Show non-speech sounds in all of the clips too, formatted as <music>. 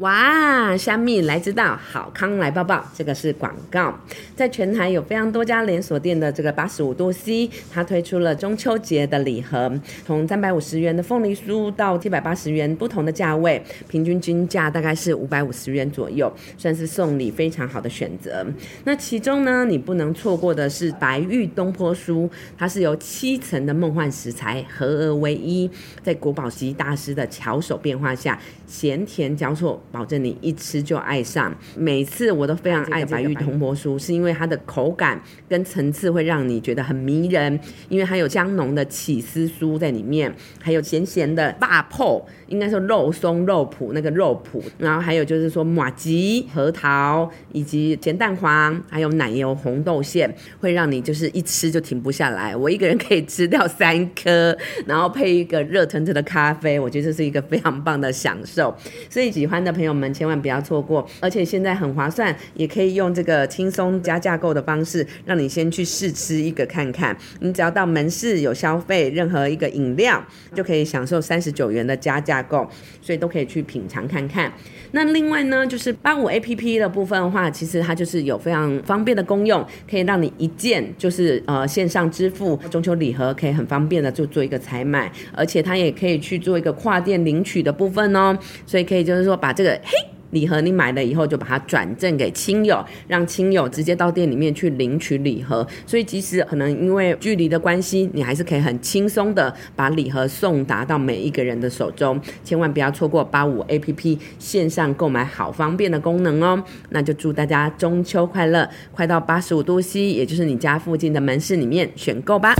哇，香蜜来知道，好康来抱抱，这个是广告。在全台有非常多家连锁店的这个八十五度 C，它推出了中秋节的礼盒，从三百五十元的凤梨酥到七百八十元不同的价位，平均均价大概是五百五十元左右，算是送礼非常好的选择。那其中呢，你不能错过的是白玉东坡酥，它是由七层的梦幻食材合而为一，在国宝级大师的巧手变化下，咸甜交错。保证你一吃就爱上。每次我都非常爱白玉铜箔酥，是因为它的口感跟层次会让你觉得很迷人，因为它有香浓的起司酥在里面，还有咸咸的大泡，应该说肉松肉脯那个肉脯，然后还有就是说马吉核桃以及咸蛋黄，还有奶油红豆馅，会让你就是一吃就停不下来。我一个人可以吃掉三颗，<laughs> 然后配一个热腾腾的咖啡，我觉得这是一个非常棒的享受。所以喜欢的。朋友们千万不要错过，而且现在很划算，也可以用这个轻松加价购的方式，让你先去试吃一个看看。你只要到门市有消费任何一个饮料，就可以享受三十九元的加价购，所以都可以去品尝看看。那另外呢，就是八五 A P P 的部分的话，其实它就是有非常方便的功用，可以让你一键就是呃线上支付中秋礼盒，可以很方便的就做一个采买，而且它也可以去做一个跨店领取的部分哦，所以可以就是说把这个嘿。礼盒你买了以后就把它转赠给亲友，让亲友直接到店里面去领取礼盒。所以即使可能因为距离的关系，你还是可以很轻松的把礼盒送达到每一个人的手中。千万不要错过八五 A P P 线上购买好方便的功能哦。那就祝大家中秋快乐！快到八十五度 C，也就是你家附近的门市里面选购吧。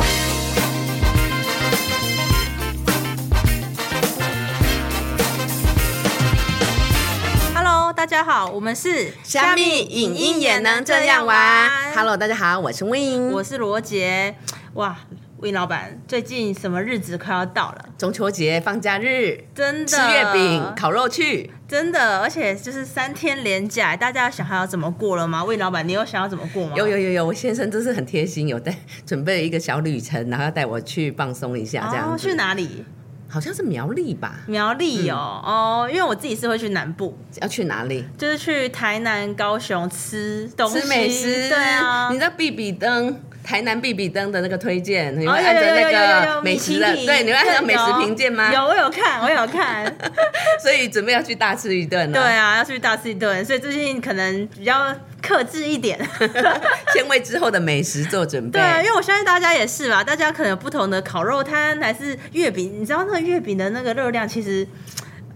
们是虾米影音也能这样玩。Hello，大家好，我是 Win，我是罗杰。哇，Win 老板，最近什么日子快要到了？中秋节放假日，真的吃月饼、烤肉去，真的，而且就是三天连假，大家想还要怎么过了吗？Win 老板，你有想要怎么过吗？有有有有，我先生真是很贴心，有带准备了一个小旅程，然后要带我去放松一下，这样去哪里？好像是苗栗吧？苗栗哦哦，因为我自己是会去南部，要去哪里？就是去台南、高雄吃东吃美食。对啊，你知道比比登台南比比登的那个推荐，你会按着那个美食的，对，你会按照美食评鉴吗？有，我有看，我有看。<laughs> 所以准备要去大吃一顿对啊，要去大吃一顿，所以最近可能比较。克制一点，<laughs> 先为之后的美食做准备。对，因为我相信大家也是嘛，大家可能有不同的烤肉摊还是月饼，你知道那个月饼的那个热量其实，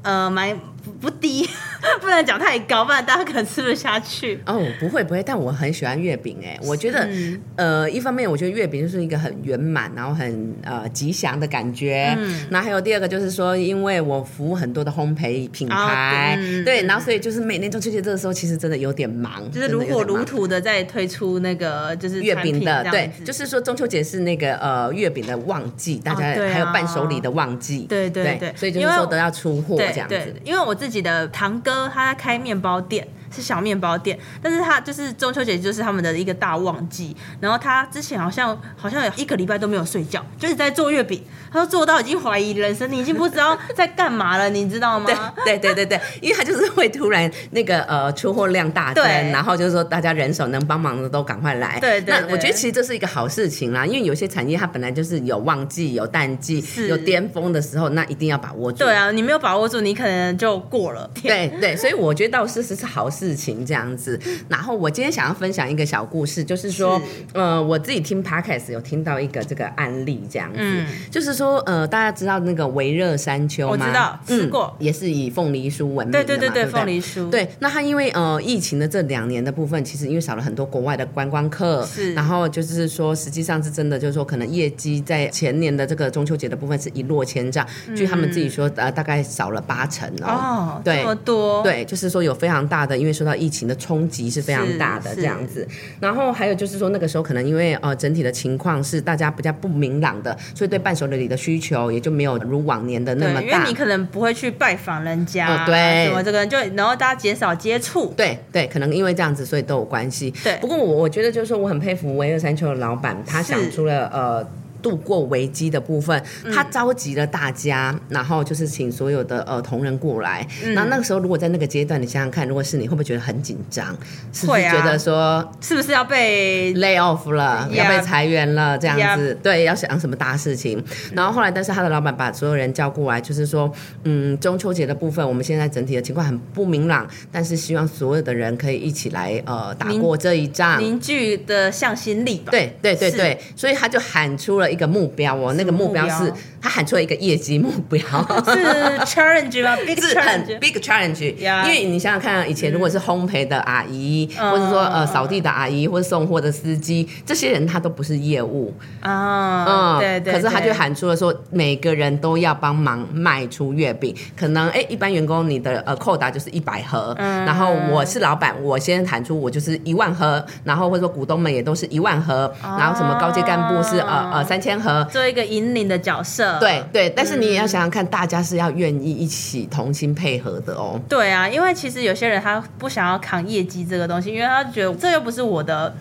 呃，蛮。不低，<laughs> 不能讲太高，不然大家可能吃不下去。哦，不会不会，但我很喜欢月饼哎，我觉得呃，一方面我觉得月饼就是一个很圆满，然后很呃吉祥的感觉。嗯，那还有第二个就是说，因为我服务很多的烘焙品牌，对，然后所以就是每年中秋节这个时候，其实真的有点忙，就是如火如荼的在推出那个就是月饼的，对，就是说中秋节是那个呃月饼的旺季，大家还有伴手礼的旺季，对对对，所以就是说都要出货这样子，因为我。我自己的堂哥，他在开面包店。是小面包店，但是他就是中秋节就是他们的一个大旺季。然后他之前好像好像有一个礼拜都没有睡觉，就是在做月饼。他说做到已经怀疑人生，你已经不知道在干嘛了，你知道吗？对对对对对，因为他就是会突然那个呃出货量大增，然后就是说大家人手能帮忙的都赶快来。对对，那我觉得其实这是一个好事情啦，因为有些产业它本来就是有旺季、有淡季、有巅峰的时候，那一定要把握住。对啊，你没有把握住，你可能就过了。对对，所以我觉得倒是是是好事情这样子。然后我今天想要分享一个小故事，就是说，呃，我自己听 podcast 有听到一个这个案例这样子，就是说，呃，大家知道那个维热山丘吗？我知道，吃过，也是以凤梨酥闻名的对对对对，凤梨酥。对，那他因为呃疫情的这两年的部分，其实因为少了很多国外的观光客，是，然后就是说，实际上是真的，就是说，可能业绩在前年的这个中秋节的部分是一落千丈，据他们自己说，呃，大概少了八成哦，这么多，对，就是说有非常大的，因为受到疫情的冲击是非常大的这样子。然后还有就是说，那个时候可能因为呃整体的情况是大家比较不明朗的，所以对伴手礼的需求也就没有如往年的那么大。因为你可能不会去拜访人家，对，什么这个就然后大家减少接触，对对，可能因为这样子，所以都有关系。对，不过我我觉得就是说，我很佩服维尔山丘的老板，他想出了呃。度过危机的部分，嗯他召集了大家，然后就是请所有的呃同仁过来。嗯然后那个时候，如果在那个阶段，你想想看，如果是你，会不会觉得很紧张？是不是觉得说是不是要被 lay off 了要被裁员了，这样子对，要想什么大事情。然后后来，但是他的老板把所有人叫过来，就是说，嗯，中秋节的部分，我们现在整体的情况很不明朗，但是希望所有的人可以一起来呃打过这一仗。凝聚的向心力吧？，对对对对，所以他就喊出了一个目标哦，那个目标是他喊出了一个业绩目标，<laughs> 是 challenge 吗？<laughs> Big challenge。big challenge，、因为你想想看，以前如果是烘焙的阿姨，嗯。或者说呃扫地的阿姨，或者送货的司机，这些人他都不是业务，啊，嗯对对。可是他就喊出了说，每个人都要帮忙卖出月饼。可能哎，一般员工你的呃扣打就是一百盒，嗯。然后我是老板，我先喊出我就是一万盒，然后或者说股东们也都是一万盒，然后什么高阶干部是呃呃三千和。做一个引领的角色。对对，但是你也要嗯想想看，大家是要愿意一起同心配合的哦。对啊，因为其实有些人他不想要扛业绩这个东西，因为他觉得这又不是我的，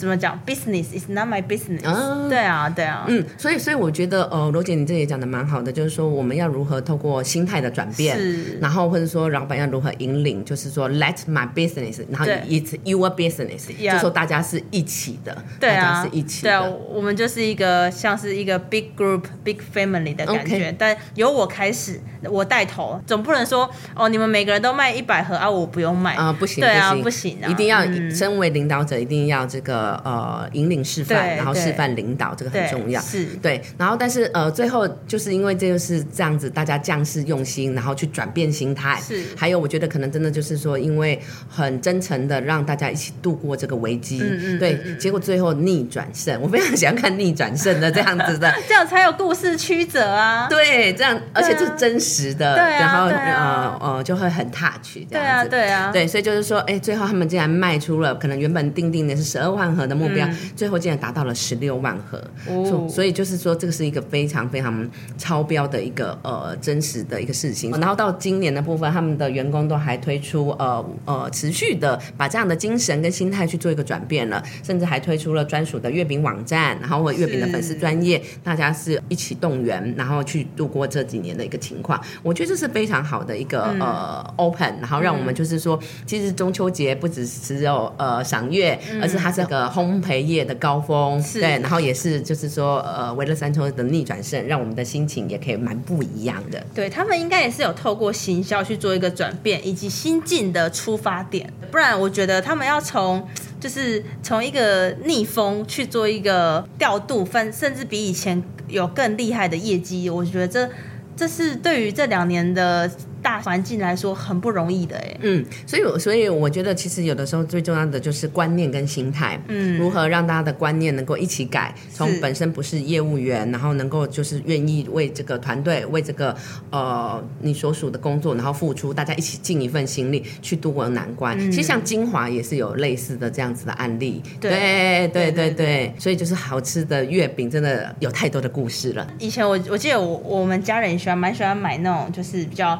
怎么讲，business is not my business。啊。对啊，对啊，嗯，所以所以我觉得，呃，罗姐你这也讲的蛮好的，就是说我们要如何透过心态的转变，是。然后或者说老板要如何引领，就是说 let my business，然后 it's your business，Yeah。就说大家是一起的，对大家啊，是一起对啊，的。我们就是一个像是一个 big group、big family 的感觉 OK 但由我开始，我带头，总不能说哦，你们每个人都卖一百盒啊，我不用卖。啊、不行，对啊，不不行啊，一定要、嗯。身为领导者，一定要这个呃引领示范，然后示范领导，这个很重要。是对，然后但是呃，最后就是因为这就是这样子，大家将士用心，然后去转变心态。是还有我觉得可能真的就是说，因为很真诚的让大家一起度过这个危机，嗯嗯对，结果最后逆转胜，我非常喜欢看逆转胜的这样子的。<laughs> 这样才有故事曲折啊。对，这样而且这是真实的，对啊然后呃呃就会很 touch 这对啊，样子。对啊，对，所以就是说，哎，最后他们竟然卖出了可能原本定定的是十二万盒的目标，最后竟然达到了十六万盒。所所以就是说，这个是一个非常非常超标的一个呃真实的一个事情。然后到今年的部分，他们的员工都还推出呃呃持续的把这样的精神跟心态去做一个转变了，甚至还推出了专属的月饼网站，然后或月饼的粉丝专业，大家是一起动员，然后去度过这几年的一个情况。我觉得这是非常好的一个、嗯呃 open，然后让我们就是说，其实中秋节不只只有呃赏月，而是它是个烘焙业的高峰，对，然后也是就是说呃维乐山丘的逆转胜，让我们的心情也可以蛮不一样的。对他们应该也是有透过行销去做一个转变，以及新进的出发点。不然，我觉得他们要从就是从一个逆风去做一个调度，分甚至比以前有更厉害的业绩。我觉得这这是对于这两年的大环境来说很不容易的哎。嗯，所以我所以我觉得其实有的时候最重要的就是观念跟心态，嗯。如何让大家的观念能够一起改，从本身不是业务员，然后能够就是愿意为这个团队为这个呃你所属的工作，然后付出，大家一起尽一份心力去度过难关。嗯。其实像金华也是有类似的这样子的案例，对。对对对对对对，所以就是好吃的月饼真的有太多的故事了。以前我我记得我我们家人也喜欢蛮喜欢买那种就是比较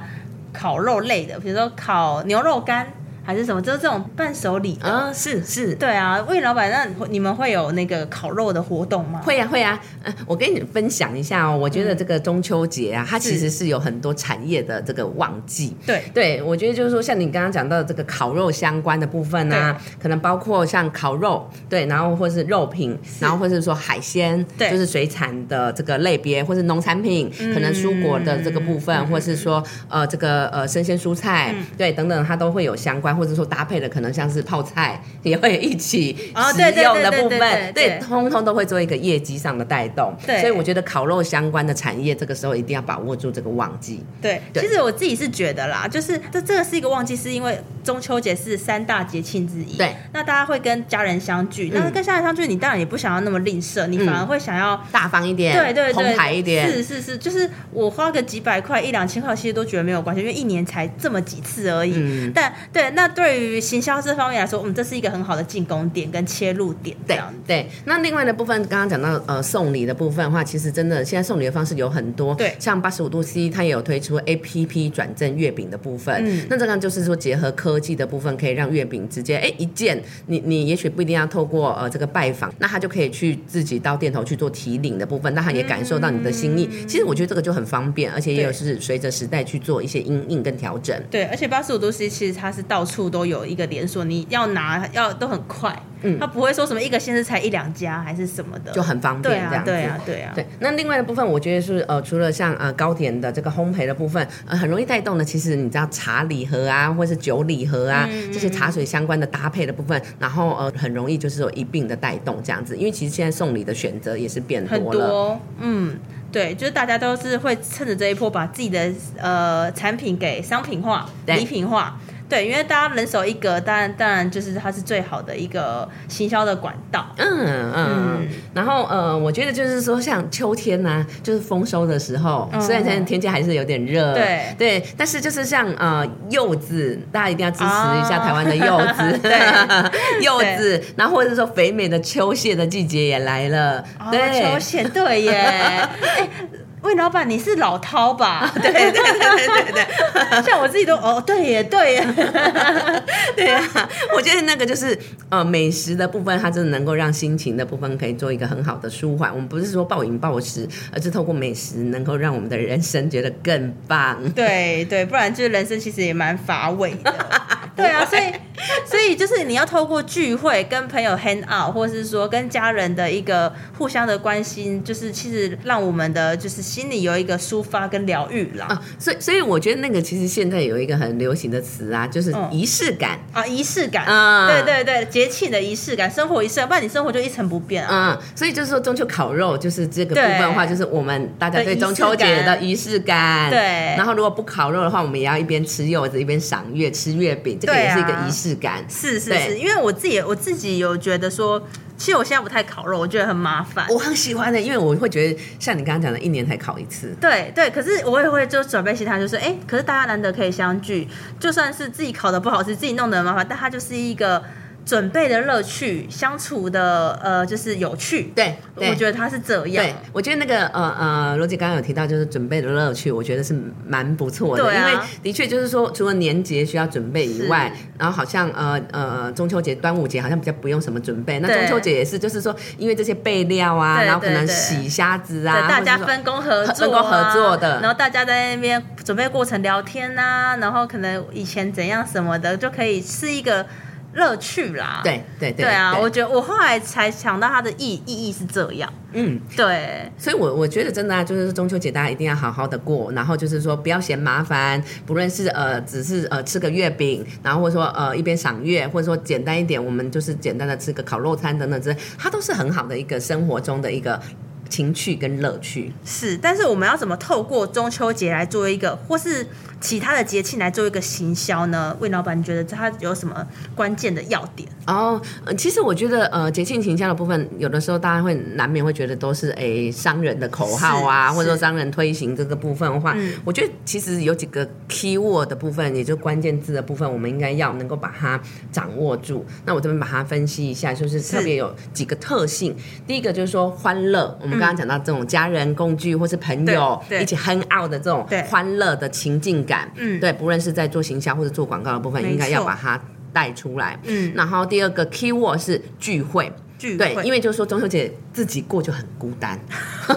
烤肉类的，比如说烤牛肉干。还是什么，就是这种伴手礼的。啊、是是，对啊，魏老板，那你们会有那个烤肉的活动吗？会呀、会呀、呃，我跟你分享一下哦，我觉得这个中秋节啊，它其实是有很多产业的这个旺季。对，对，我觉得就是说，像你刚刚讲到的这个烤肉相关的部分啊，可能包括像烤肉，对，然后或是肉品，然后或是说海鲜，对就是水产的这个类别，或是农产品，可能蔬果的这个部分，或是说呃这个呃生鲜蔬菜，对，等等，它都会有相关，或者说搭配的可能像是泡菜也会一起食哦对对用的部分，对对通通都会做一个业绩上的带动。对所以我觉得烤肉相关的产业，这个时候一定要把握住这个旺季。对，对其实我自己是觉得啦，就是这这个是一个旺季，是因为中秋节是三大节庆之一。对，那大家会跟家人相聚，那跟家人相聚，你当然也不想要那么吝啬，你反而会想要。大方一点，对对对，澎湃一点，是是是，就是我花个几百块、一两千块，其实都觉得没有关系，因为一年才这么几次而已。嗯但对，那对于行销这方面来说，嗯，这是一个很好的进攻点跟切入点，对。对，那另外的部分，刚刚讲到呃送礼的部分的话，其实真的现在送礼的方式有很多，对。像八十五度 C 它也有推出 A P P 转赠月饼的部分，嗯。那这个就是说结合科技的部分，可以让月饼直接哎一件，你你也许不一定要透过呃这个拜访，那他就可以去自己到店头去做提领的部分，那他也感受到你的心意。其实我觉得这个就很方便，而且也有是随着时代去做一些因应跟调整。对，而且八十五度 C 其实它是到处都有一个连锁，你要拿要都很快，嗯他不会说什么一个县市才一两家还是什么的，就很方便这样子。对啊，对啊，对，那另外的部分，我觉得是呃，除了像呃糕点的这个烘焙的部分，呃，很容易带动的，其实你知道茶礼盒啊，或是酒礼盒啊，嗯这些茶水相关的搭配的部分，然后呃，很容易就是有一并的带动这样子，因为其实现在送礼的选择也是变很多了。多，嗯。对，就是大家都是会趁着这一波把自己的呃产品给商品化、对礼品化。对，因为大家人手一格，当然当然就是它是最好的一个行销的管道。嗯嗯嗯，然后呃，我觉得就是说，像秋天呐、就是丰收的时候，嗯。虽然现在天气还是有点热，对。对，但是就是像呃柚子，大家一定要支持一下啊。台湾的柚子，<laughs> 对 <laughs> 柚子，然后或者是说肥美的秋蟹的季节也来了，哦，对，秋蟹对耶，<laughs> 哎，魏老板你是老饕吧？对对对对对对，<laughs> 像我自己都哦，对耶对耶，<laughs> 对啊，我觉得那个就是呃美食的部分，它真的能够让心情的部分可以做一个很好的舒缓。我们不是说暴饮暴食，而是透过美食能够让我们的人生觉得更棒。对对，不然就是人生其实也蛮乏味的。<laughs> 对啊，<laughs> 所以所以就是你要透过聚会跟朋友 hang out，或者是说跟家人的一个互相的关心，就是其实让我们的就是心里有一个抒发跟疗愈啦。啊，所以所以我觉得那个其实现在有一个很流行的词啊，就是嗯仪式感。啊，仪式感，啊对对对，节庆的仪式感，生活仪式感，不然你生活就一成不变啊。嗯，所以就是说中秋烤肉就是这个部分的话，就是我们大家对中秋节的仪式感。对然后如果不烤肉的话，我们也要一边吃柚子一边赏月吃月饼，这个对啊也是一个仪式感。对是是是，因为我自己我自己有觉得说，其实我现在不太烤肉，我觉得很麻烦。我很喜欢的，因为我会觉得像你刚刚讲的，一年才烤一次。对对，可是我也会就准备其他，就是哎，可是大家难得可以相聚，就算是自己烤的不好吃，自己弄的很麻烦，但它就是一个准备的乐趣，相处的呃就是有趣。对，对我觉得他是这样对。，我觉得那个呃呃，罗姐刚刚有提到，就是准备的乐趣，我觉得是蛮不错的。对啊因为的确就是说，除了年节需要准备以外，然后好像呃呃中秋节、端午节好像比较不用什么准备。那中秋节也是，就是说因为这些备料啊，然后可能洗虾子，啊，大家分工合作、啊，分工合作的然后大家在那边准备过程聊天呐、然后可能以前怎样什么的，就可以是一个乐趣啦。对对对对啊，我觉得我后来才想到它的意意义是这样。嗯。对，所以我，我觉得真的啊，就是中秋节大家一定要好好的过，然后就是说不要嫌麻烦，不论是呃只是呃吃个月饼，然后或者说呃一边赏月，或者说简单一点，我们就是简单的吃个烤肉餐等等之类，它都是很好的一个生活中的一个情趣跟乐趣。是，但是我们要怎么透过中秋节来做一个，或是其他的节庆来做一个行销呢？魏老板，你觉得它有什么关键的要点？哦，呃其实我觉得呃节庆形象的部分，有的时候大家会难免会觉得都是诶商人的口号啊，或者说商人推行这个部分的话，嗯我觉得其实有几个 key word 的部分，也就关键字的部分，我们应该要能够把它掌握住。那我这边把它分析一下，就是特别有几个特性。第一个就是说欢乐，我们刚刚讲到这种家人共聚或是朋友一起 hang out 的这种欢乐的情境感，嗯。对，不论是在做行销或者做广告的部分，没应该要把它带出来。嗯，然后第二个 key word 是聚会，聚对，因为为就是说中秋节自己过就很孤单，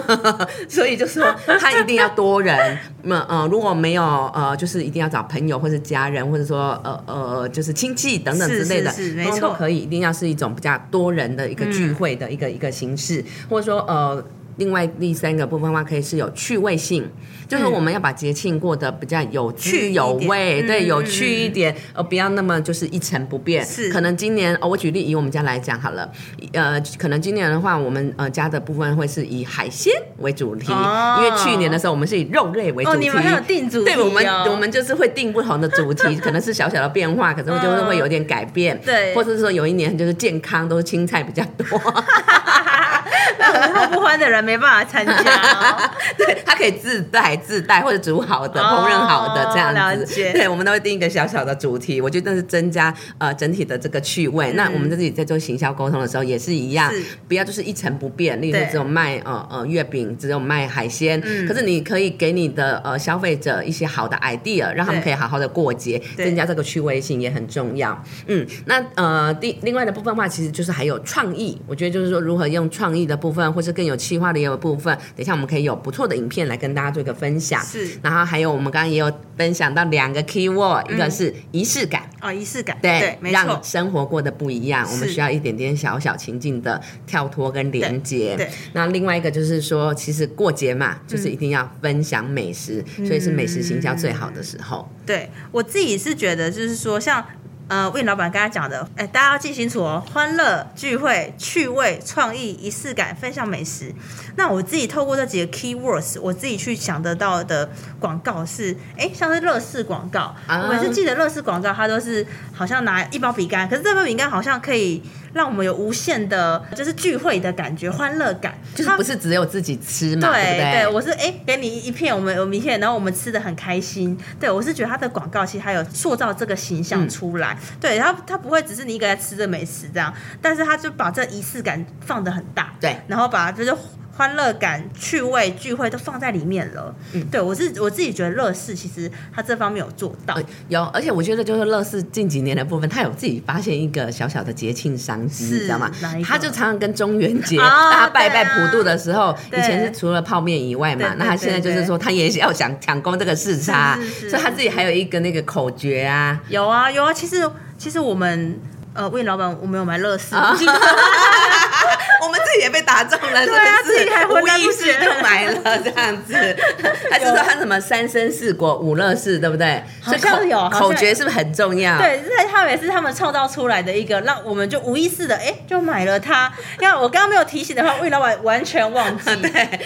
<laughs> 所以就说他一定要多人。那呃，如果没有呃，就是一定要找朋友或者家人，或者说呃呃，就是亲戚等等之类的，是是是没通通都错。可以，一定要是一种比较多人的一个聚会的一个、一个形式，或者说呃。另外第三个部分的话，可以是有趣味性，就是说我们要把节庆过得比较有趣有味，对，嗯有嗯趣一点，呃，不要那么就是一成不变。是。可能今年哦，我举例以我们家来讲好了，呃，可能今年的话，我们呃家的部分会是以海鲜为主题，哦。因为去年的时候我们是以肉类为主哦，题。你们还有定主题、哦，对我们，我们就是会定不同的主题，<laughs> 可能是小小的变化，可是就是会有点改变，对。或者是说有一年就是健康，都是青菜比较多，<laughs> <laughs> <laughs> 那不欢的人没办法参加哦。<laughs> 对，他可以自带自带或者煮好的、哦烹饪好的这样子。了解对，我们都会定一个小小的主题，我觉得那是增加呃整体的这个趣味。那我们自己在做行销沟通的时候也是一样，不要就是一成不变，例如说只有卖呃呃月饼，只有卖海鲜，嗯可是你可以给你的呃消费者一些好的 idea，让他们可以好好的过节，增加这个趣味性也很重要。嗯，那呃第另外的部分的话，其实就是还有创意，我觉得就是说如何用创意的部分，或是更有企划的一个部分，等一下我们可以有不错的影片来跟大家做一个分享。是然后还有我们刚刚也有分享到两个 key word，、一个是仪式感。哦，仪式感，对，对，没让，生活过得不一样，我们需要一点点小小情境的跳脱跟连接。对对那另外一个就是说，其实过节嘛，就是一定要分享美食，嗯所以是美食行销最好的时候。对我自己是觉得，就是说像。呃，魏老板刚才讲的，哎，大家要记清楚哦，欢乐、聚会、趣味、创意、仪式感、分享美食。那我自己透过这几个 key words，我自己去想得到的广告是，哎，像是乐视广告，每次记得乐视广告，它都是好像拿一包饼干，可是这包饼干好像可以让我们有无限的，就是聚会的感觉、欢乐感，就是不是只有自己吃嘛，对不对？我是哎、给你一片，我们我们一片，然后我们吃的很开心。对我是觉得它的广告其实还有塑造这个形象出来，对他他不会只是你一个人吃着美食这样，但是他就把这仪式感放的很大，对然后把就是。欢乐感、趣味、聚会都放在里面了。嗯，对我是我自己觉得乐视其实他这方面有做到。呃有，而且我觉得就是乐视近几年的部分，他有自己发现一个小小的节庆商机，你知道吗？他就常常跟中元节哦大家拜拜普渡的时候，以前是除了泡面以外嘛，那他现在就是说他也要想抢攻这个市场是是，是。所以他自己还有一个那个口诀啊，有啊有啊，其实其实我们呃魏老板我们有买乐视，<laughs> <laughs> 己也被打中了，对啊自己还浑无意识就买了这样子。<laughs> 还是说他什么三生四果五乐事，对不对？好像有口诀是不是很重要？对，这他们也是他们创造出来的一个，让我们就无意识的哎就买了它。你看我刚刚没有提醒的话，魏老板完全忘记。<laughs> 对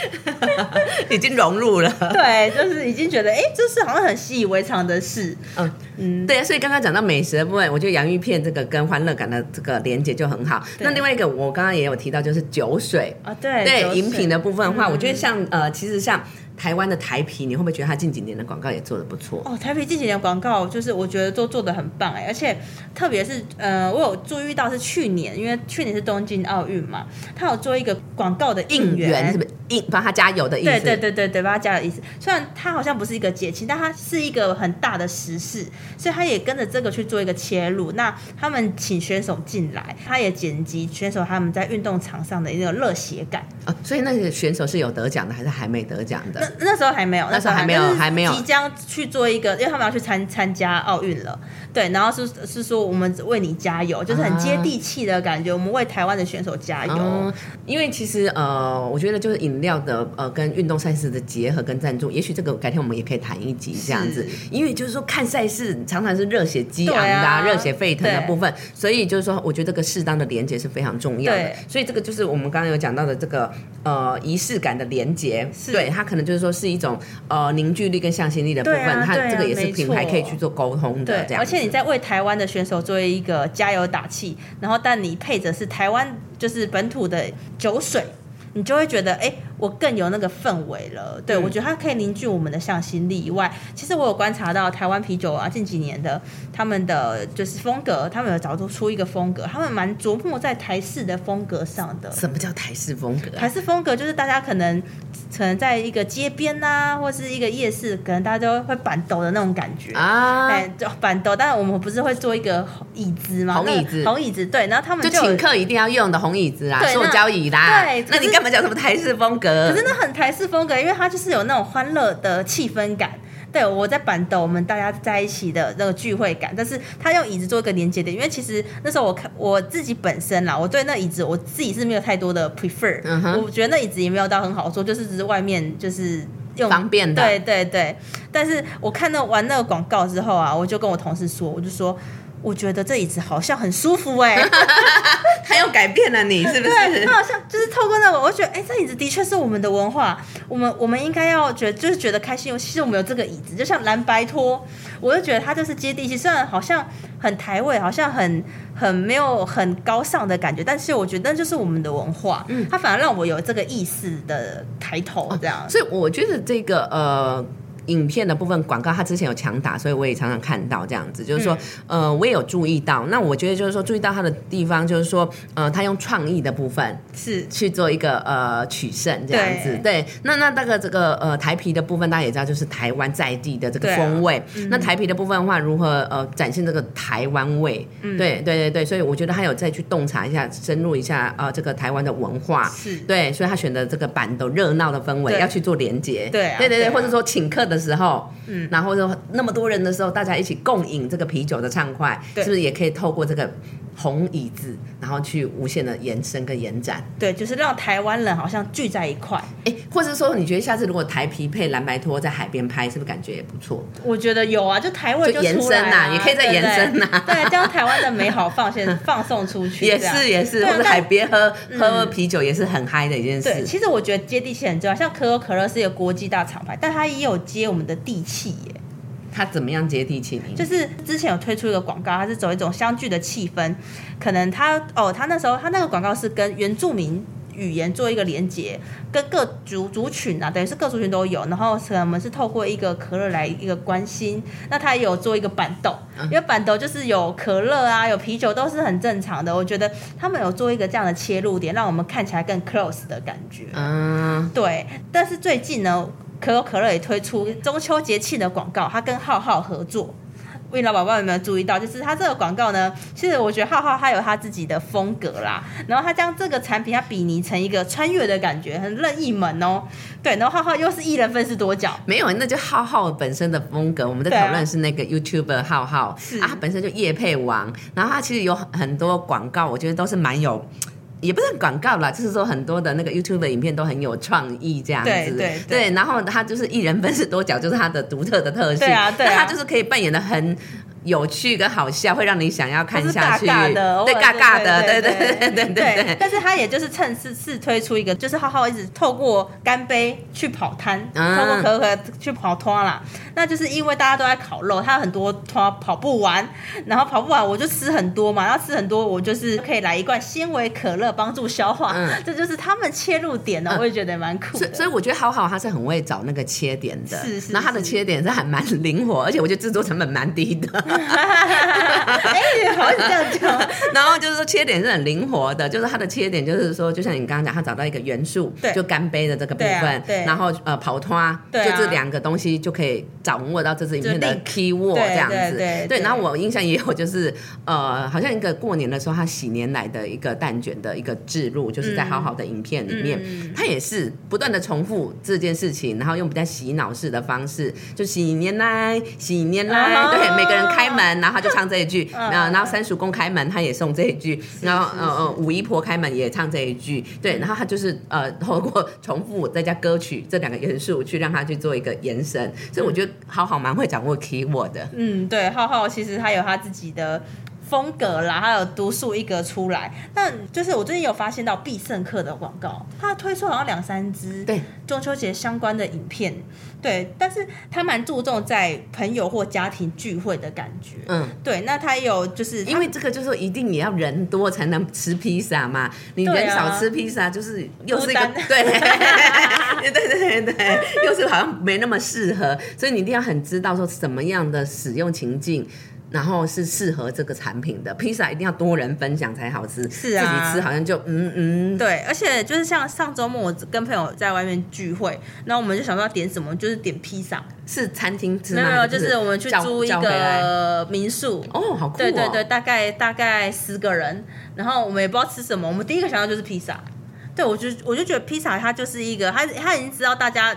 <laughs> 已经融入了。对，就是已经觉得哎，这是好像很习以为常的事。嗯嗯，对啊，所以刚刚讲到美食的部分，我觉得洋芋片这个跟欢乐感的这个连接就很好。那另外一个，我刚刚也有提到，就是酒水。啊，对对饮品的部分的话，嗯我觉得像呃，其实像台湾的台啤，你会不会觉得他近几年的广告也做的不错？哦，台皮近几年广告就是我觉得都做的很棒哎，而且特别是呃，我有注意到是去年，因为去年是东京奥运嘛，他有做一个广告的应应援援是不是应帮他加油的意思？对对对对对，帮他加油的意思。虽然他好像不是一个节庆，但他是一个很大的时事，所以他也跟着这个去做一个切入。那他们请选手进来，他也剪辑选手他们在运动场上的一个热血感。哦，所以那个选手是有得奖的，还是还没得奖的？那那时候还没有，那时候还没有还没有即将去做一个，因为他们要去参参加奥运了。对，然后是是说我们为你加油，就是很接地气的感觉，我们为台湾的选手加油。哦，因为其实呃，我觉得就是饮料的呃跟运动赛事的结合跟赞助，也许这个改天我们也可以谈一集这样子。因为就是说看赛事常常是热血激昂的、热血沸腾的部分，所以就是说，我觉得这个适当的连接是非常重要的。所以这个就是我们刚刚有讲到的这个呃仪式感的连接，是对它可能就是说是一种呃凝聚力跟向心力的部分，它这个也是品牌可以去做沟通的对这，样。而且你在为台湾的选手做一个加油打气，然后但你配着是台湾就是本土的酒水。你就会觉得，哎、我更有那个氛围了。对、嗯我觉得它可以凝聚我们的向心力以外，其实我有观察到台湾啤酒啊，近几年的他们的就是风格，他们有找出一个风格，他们蛮琢磨在台式的风格上的。什么叫台式风格啊？台式风格就是大家可能可能在一个街边呐、或是一个夜市，可能大家都会板斗的那种感觉。啊，哎，就板斗，但是我们不是会做一个椅子吗？红椅子红椅子，对，然后他们就就请客一定要用的红椅子啦，对那塑胶椅啦。对那你干嘛讲什么台式风格？可是那很台式风格，因为它就是有那种欢乐的气氛感。对，我在板斗，我们大家在一起的那个聚会感，但是他用椅子做一个连接点，因为其实那时候我看我自己本身啦，我对那椅子我自己是没有太多的 prefer，、嗯哼我觉得那椅子也没有到很好坐，就是只是外面就是用方便的对对对，但是我看到完那个广告之后啊，我就跟我同事说，我就说。我觉得这椅子好像很舒服哎、<laughs> 他又改变了你，<laughs> 是不，是他？好像就是透过那个，我就觉得，哎、这椅子的确是我们的文化，我们我们应该要觉得就是觉得开心。其实我们有这个椅子，就像蓝白拖，我就觉得它就是接地气，虽然好像很台位，好像很很没有很高尚的感觉，但是我觉得那就是我们的文化，嗯，它反而让我有这个意识的抬头，这样。所以我觉得这个呃。影片的部分广告，他之前有强打，所以我也常常看到这样子，就是说，呃，我也有注意到。那我觉得就是说，注意到他的地方，就是说，呃，他用创意的部分是去做一个呃取胜这样子。对，那那那个这个呃台皮的部分，大家也知道，就是台湾在地的这个风味。那台皮的部分的话，如何呃展现这个台湾味？嗯对对对对，所以我觉得他有再去洞察一下，深入一下呃这个台湾的文化。是对，所以他选择这个板的热闹的氛围要去做连接。对啊对对对，对啊或者说请客的时候，嗯，然后就那么多人的时候，大家一起共饮这个啤酒的畅快，对。是不是也可以透过这个红椅子，然后去无限的延伸跟延展？对，就是让台湾人好像聚在一块。哎，或者说你觉得下次如果台皮配蓝白拖在海边拍，是不是感觉也不错？我觉得有啊，就台味就延伸呐也可以再延伸呐对将台湾的美好放现放送出去，也是也是，或者海边喝喝啤酒也是很嗨的一件对，事。其实我觉得接地气很重要，像可口可乐是一个国际大厂牌，但它也有接我们的地气耶。它怎么样接地气？你就是之前有推出一个广告，它是走一种相聚的气氛，可能他哦，他那时候他那个广告是跟原住民。语言做一个连接，跟各族族群啊，等于是各族群都有。然后我们是透过一个可乐来一个关心，那他也有做一个板豆，因为板豆就是有可乐啊，有啤酒都是很正常的。我觉得他们有做一个这样的切入点，让我们看起来更 close 的感觉。嗯，对，但是最近呢，可口可乐也推出中秋节庆的广告，他跟浩浩合作。魏老宝宝有没有注意到？就是它这个广告呢，其实我觉得浩浩他有他自己的风格啦，然后他将这个产品它比拟成一个穿越的感觉，很任意门哦。对，然后浩浩又是一人分饰多角，没有，那就浩浩本身的风格。我们在讨论是那个 YouTuber 浩浩，是啊，他本身就夜配王，然后他其实有很多广告，我觉得都是蛮有。也不是广告啦，就是说很多的那个 YouTube 的影片都很有创意这样子，对对对。然后他就是一人分饰多角，就是他的独特的特性，对啊对啊。那他就是可以扮演的很有趣跟好笑，会让你想要看下去，尬尬的，对，尬尬的，对对对对对对对。但是他也就是趁势试推出一个，就是浩浩一直透过干杯去跑摊，啊透过可可去跑团啦。那就是因为大家都在烤肉，他很多团跑不完，然后跑不完我就吃很多嘛，然后吃很多我就是可以来一罐纤维可乐帮助消化，嗯这就是他们切入点呢，我也觉得蛮酷的。所以所以我觉得好好他是很会找那个切点的，是是然后他的切点是还蛮灵活，而且我觉得制作成本蛮低的。<laughs> 哎，好像这样讲，然后就是说切点是很灵活的，就是它的切点就是说，就像你刚刚讲，他找到一个元素，对。就干杯的这个部分，对然后呃跑脱，对啊。就这两个东西就可以掌握到这支影片的 key word 这样子。对然后我印象也有就是呃，好像一个过年的时候，他喜年来的一个蛋卷的一个置入，就是在好好的影片里面，嗯他也是不断的重复这件事情，然后用比较洗脑式的方式，就喜年来，喜年来，啊对，每个人开门，然后他就唱这一句，嗯然后然后三叔公开门，他也送这一句，然后呃呃五姨婆开门也唱这一句，对，然后他就是呃 <laughs> 透过重复再加歌曲这两个元素去让他去做一个延伸，所以我觉得浩浩蛮会掌握 keyword 的。嗯，对，浩浩其实他有他自己的风格啦，还有独树一格出来。但就是我最近有发现到必胜客的广告，它推出好像两三支对中秋节相关的影片，对，但是他蛮注重在朋友或家庭聚会的感觉。嗯，对，那他有就是因为这个就是说一定也要人多才能吃披萨嘛，你人少吃披萨就是又是一个对 <laughs> 对对对，又是好像没那么适合，所以你一定要很知道说什么样的使用情境。然后是适合这个产品的披萨，一定要多人分享才好吃。是啊自己吃好像就嗯嗯，对，而且就是像上周末我跟朋友在外面聚会，然后我们就想说要点什么，就是点披萨。是餐厅吃吗？没有没有，就是我们去租一个民宿，哦，好酷哦！对对对，大概大概十个人，然后我们也不知道吃什么，我们第一个想到就是披萨。对，我就我就觉得披萨它就是一个，它它已经知道大家，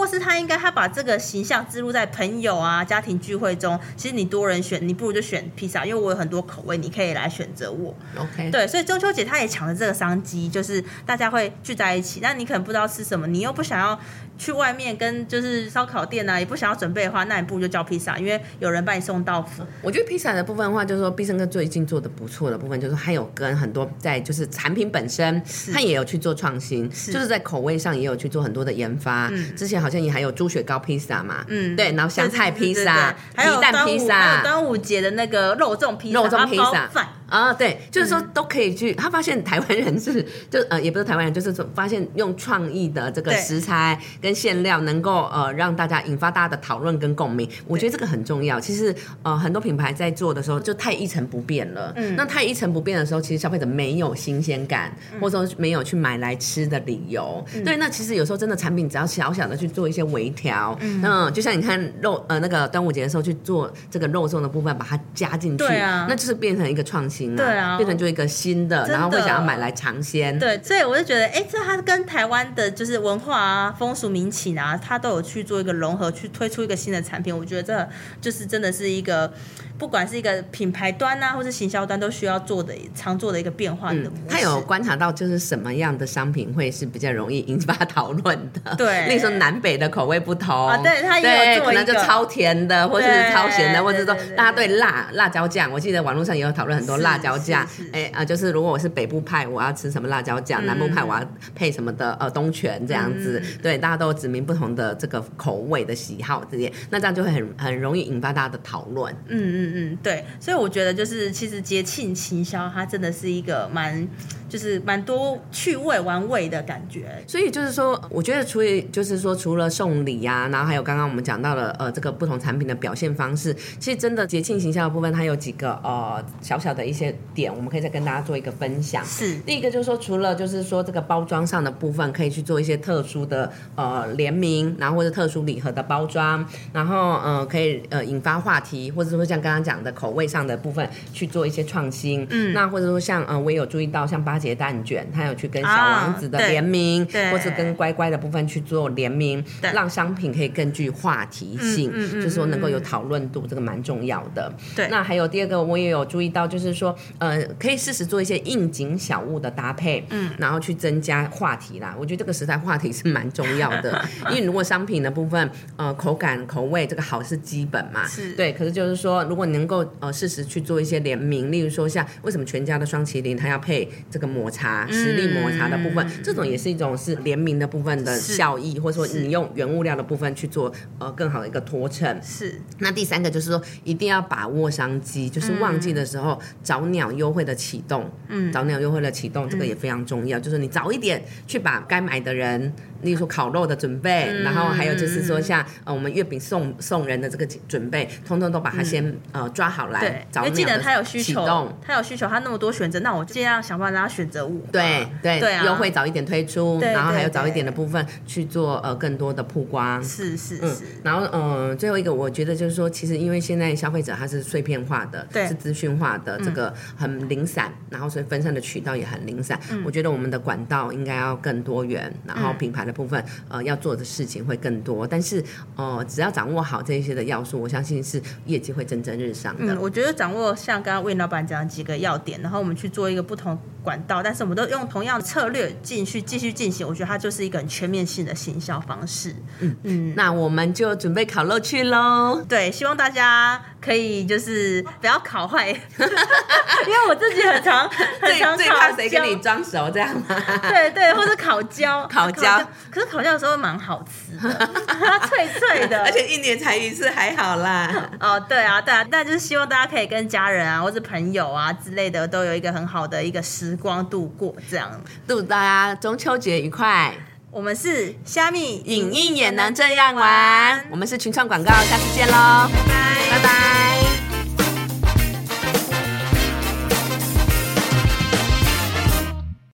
或或是他应该他把这个形象植入在朋友啊、家庭聚会中。其实你多人选，你不如就选披萨，因为我有很多口味，你可以来选择我。OK，对，所以中秋节他也抢了这个商机，就是大家会聚在一起。那你可能不知道吃什么，你又不想要去外面跟就是烧烤店啊，也不想要准备的话，那你不如就叫披萨，因为有人帮你送到府。我觉得披萨的部分的话，就是说必胜客最近做的不错的部分，就是还有跟很多在就是产品本身，它也有去做创新，就是在口味上也有去做很多的研发。之前好像也还有猪血糕披萨嘛，嗯对，然后香菜披萨、还有皮蛋披萨。端午节的那个肉粽披萨，肉粽披萨。啊，对，就是说都可以去。他发现台湾人是，就呃，也不是台湾人，就是说发现用创意的这个食材跟馅料，能够呃让大家引发大家的讨论跟共鸣。我觉得这个很重要。其实呃，很多品牌在做的时候就太一成不变了。嗯，那太一成不变的时候，其实消费者没有新鲜感，或者说没有去买来吃的理由。对，那其实有时候真的产品只要小小的去做一些微调，嗯，就像你看肉呃那个端午节的时候去做这个肉粽的部分，把它加进去，对啊那就是变成一个创新了，对啊变成就一个新的，的然后会想要买来尝鲜。对，所以我就觉得，哎，这它跟台湾的就是文化啊、风俗民情啊，它都有去做一个融合，去推出一个新的产品。我觉得这就是真的是一个，不管是一个品牌端啊，或是行销端，都需要做的常做的一个变化的模式。嗯他有观察到，就是什么样的商品会是比较容易引发讨论的。对例如说南北的口味不同啊对他也有做可能就超甜的，或者是超咸的，或者说大家对辣辣椒酱，我记得网络上也有讨论很多辣椒酱。哎啊，就是如果我是北部派，我要吃什么辣椒酱；南部派我要配什么的呃东泉这样子。嗯对，大家都指明不同的这个口味的喜好这些，那这样就会很很容易引发大家的讨论。嗯嗯嗯，对，所以我觉得就是其实节庆行销它真的是一个蛮就是蛮多趣味玩味的感觉。所以就是说，我觉得除了就是说，除了送礼呀、然后还有刚刚我们讲到了呃这个不同产品的表现方式，其实真的节庆形象的部分，它有几个呃小小的一些点，我们可以再跟大家做一个分享。是第一个就是说，除了就是说这个包装上的部分，可以去做一些特殊的呃联名，然后或者特殊礼盒的包装，然后呃可以呃引发话题，或者说像刚刚讲的口味上的部分去做一些创新。嗯，那或者说像呃我也有注意到像八节蛋卷，它有去跟小王子的联名，对或是跟乖乖的部分去做联名，对让商品可以更具话题性，嗯嗯嗯就是说能够有讨论度，这个蛮重要的。对那还有第二个，我也有注意到，就是说，呃，可以适时做一些应景小物的搭配，嗯，然后去增加话题啦。我觉得这个时代话题是蛮重要的，<laughs> 因为如果商品的部分，呃，口感、口味这个好是基本嘛，是对。可是就是说，如果你能够呃适时去做一些联名，例如说像为什么全家的双麒麟它要配这个抹茶、实力抹茶的部分，这种也是一种是联名的部分的效益，或者说你用原物料的部分去做呃更好的一个脱衬。是，那第三个就是说，一定要把握商机，就是旺季的时候早鸟优惠的启动，嗯，早鸟优惠的启动，这个也非常重要。就是你早一点去把该买的人，例如说烤肉的准备，然后还有就是说像呃我们月饼送送人的这个准备，通通都把它先、呃抓好来对，，早鸟因为记得他有需求他有需求，他那么多选择，那我尽量想办法让他选择我。对对对啊。优惠早一点推出，对然后还有早一点的部分去做呃更多的曝光，嗯是是是，，然后嗯、呃最后一个我觉得就是说，其实因为现在消费者他是碎片化的，对。是资讯化的，这个很零散，然后所以分散的渠道也很零散。我觉得我们的管道应该要更多元，然后品牌的部分呃要做的事情会更多，但是哦只要掌握好这些的要素，我相信是业绩会蒸蒸日上的。嗯，我觉得掌握像刚刚魏老板讲的几个要点，然后我们去做一个不同管道，但是我们都用同样的策略进去继续进行，我觉得它就是一个很全面性的行销方式。嗯嗯那我们就准备烤肉去喽。对，希望大家可以就是不要烤坏，<laughs> 因为我自己很常 <laughs> 很最常最怕谁跟你装熟这样吗？对对，或者烤焦，<laughs> 烤焦可是烤焦的时候蛮好吃脆脆的，<laughs> 而且一年才一次，还好啦。<laughs> 哦，对啊，对啊，但就是希望大家可以跟家人啊，或者朋友啊之类的，都有一个很好的一个时光度过。这样，祝大家中秋节愉快！我们是虾米影印也能这样玩。我们是群创广告，下次见喽，拜拜拜拜。